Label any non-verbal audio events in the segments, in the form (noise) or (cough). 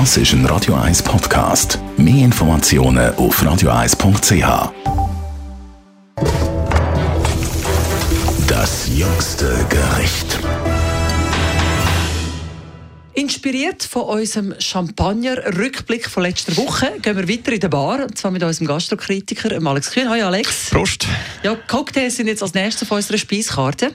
Das ist ein Radio 1 Podcast. Mehr Informationen auf radio1.ch. Das jüngste Gericht. Inspiriert von unserem Champagner-Rückblick von letzter Woche gehen wir weiter in der Bar, und zwar mit unserem Gastrokritiker Alex Kühn. Hallo Alex. Prost. Ja, Cocktails sind jetzt als nächstes auf unserer Speiskarte.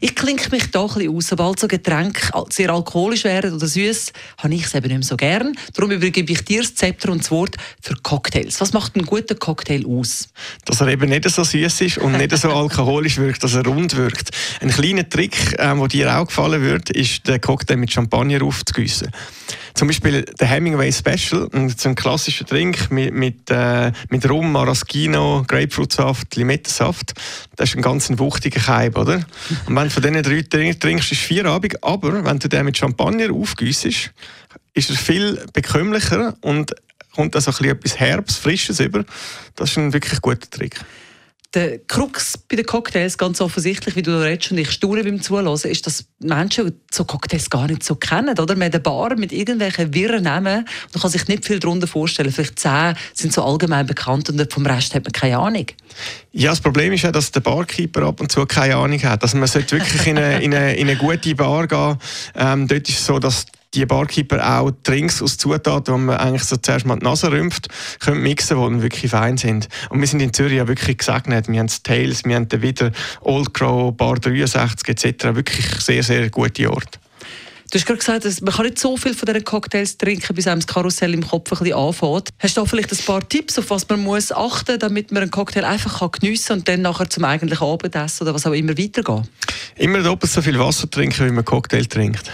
Ich klinke mich da ein bisschen aus. Sobald so Getränke sehr alkoholisch werden oder süß, habe ich es eben nicht mehr so gern. Darum übergebe ich dir das Zepter und das Wort für Cocktails. Was macht einen guten Cocktail aus? Dass er eben nicht so süß ist und nicht so (laughs) alkoholisch wirkt, dass er rund wirkt. Ein kleiner Trick, ähm, der dir auch gefallen wird, ist der Cocktail mit Champagner aufzugießen. Zum Beispiel der Hemingway Special, so ein klassischer Trink mit, mit, äh, mit Rum, Maraschino, Grapefruitsaft, Limettensaft. Das ist ein ganz wuchtiger Keim, oder? Und wenn du von diesen drei trinkst, ist vier Abend. Aber wenn du den mit Champagner aufgießt, ist er viel bekömmlicher und kommt also etwas Herbs, Frisches über. Das ist ein wirklich guter Trick. Der Krux bei den Cocktails, ganz offensichtlich, wie du redest und ich staune beim Zuhören, ist, dass Menschen so Cocktails gar nicht so kennen. Oder? Man hat eine Bar mit irgendwelchen wirren Namen und man kann sich nicht viel darunter vorstellen. Vielleicht zehn sind so allgemein bekannt und vom Rest hat man keine Ahnung. Ja, das Problem ist ja, dass der Barkeeper ab und zu keine Ahnung hat. Also man sollte wirklich in eine, in eine, in eine gute Bar gehen. Ähm, dort ist es so, dass die Barkeeper auch Drinks aus Zutaten, die man eigentlich so zuerst mal die Nase rümpft, können mixen, die wirklich fein sind. Und wir sind in Zürich ja wirklich gesegnet. Wir haben Tales, wir haben wieder Old Crow, Bar 63 etc. Wirklich sehr, sehr gute Orte. Du hast gerade gesagt, dass man kann nicht so viel von diesen Cocktails trinken, bis einem das Karussell im Kopf ein bisschen anfängt. Hast du da vielleicht ein paar Tipps, auf was man muss achten muss, damit man einen Cocktail einfach geniessen kann und dann nachher zum eigentlichen Abendessen oder was auch immer weitergehen? Immer doppelt so viel Wasser trinken, wie man Cocktail trinkt.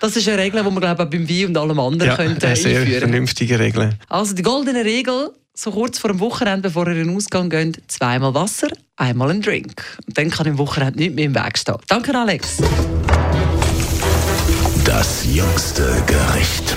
Das ist eine Regel, die man glaube ich, beim Wein und allem anderen ja, könnte eine sehr einführen. vernünftige Regel. Also die goldene Regel, so kurz vor dem Wochenende, bevor ihr in den Ausgang geht, zweimal Wasser, einmal ein Drink. Und dann kann im Wochenende nicht mehr im Weg stehen. Danke, Alex. Das jüngste Gericht.